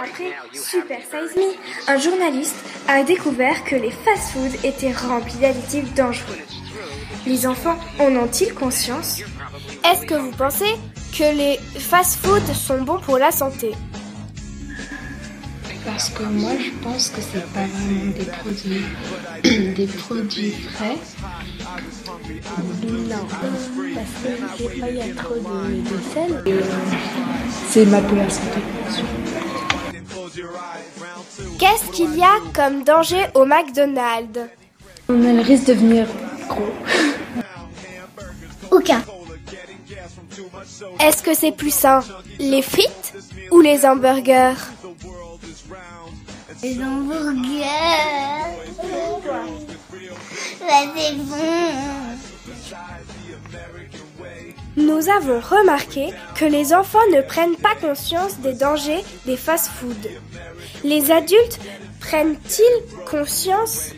Après Super Size Me, un journaliste a découvert que les fast-foods étaient remplis d'additifs dangereux. Les enfants en ont-ils conscience? Est-ce que vous pensez que les fast-foods sont bons pour la santé? Parce que moi je pense que c'est pas vraiment des produits des produits frais. Non, parce que des fois il y a trop de, de sel. C'est mal pour la santé. Qu'il y a comme danger au McDonald's On a le risque de devenir gros. Aucun. Est-ce que c'est plus sain Les frites ou les hamburgers? Les hamburgers. Bah, c'est bon. Nous avons remarqué que les enfants ne prennent pas conscience des dangers des fast-foods. Les adultes prennent-ils conscience?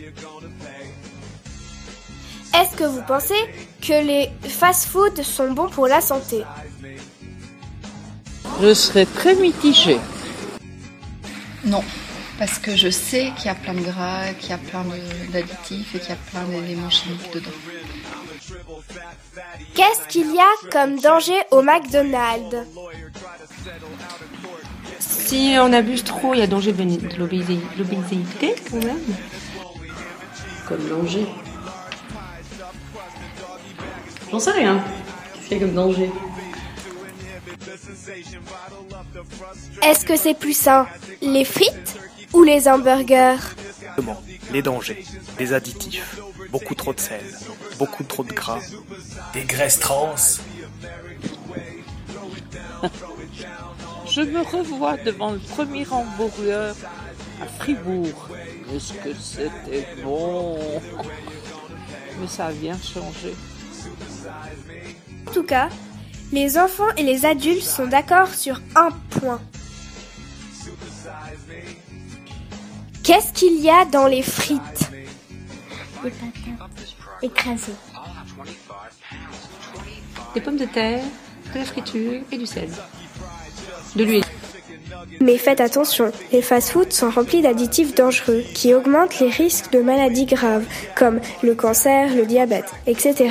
Est-ce que vous pensez que les fast-foods sont bons pour la santé? Je serais très mitigée. Non, parce que je sais qu'il y a plein de gras, qu'il y a plein d'additifs et qu'il y a plein d'éléments chimiques dedans. Qu'est-ce qu'il y a comme danger au McDonald's? Si on abuse trop, il y a danger de de l'obési- l'obésité quand même. Comme danger. J'en sais rien. Qu'est-ce qu'il y a comme danger Est-ce que c'est plus sain Les frites ou les hamburgers? Justement, les dangers, des additifs, beaucoup trop de sel, beaucoup trop de gras, Des graisses trans. Je me revois devant le premier hamburger à Fribourg. Est-ce que c'était bon? Mais ça a bien changé. En tout cas, les enfants et les adultes sont d'accord sur un point. Qu'est-ce qu'il y a dans les frites? Des patates écrasées. Des pommes de terre, de la friture et du sel. De l'huile. Mais faites attention, les fast-foods sont remplis d'additifs dangereux qui augmentent les risques de maladies graves comme le cancer, le diabète, etc.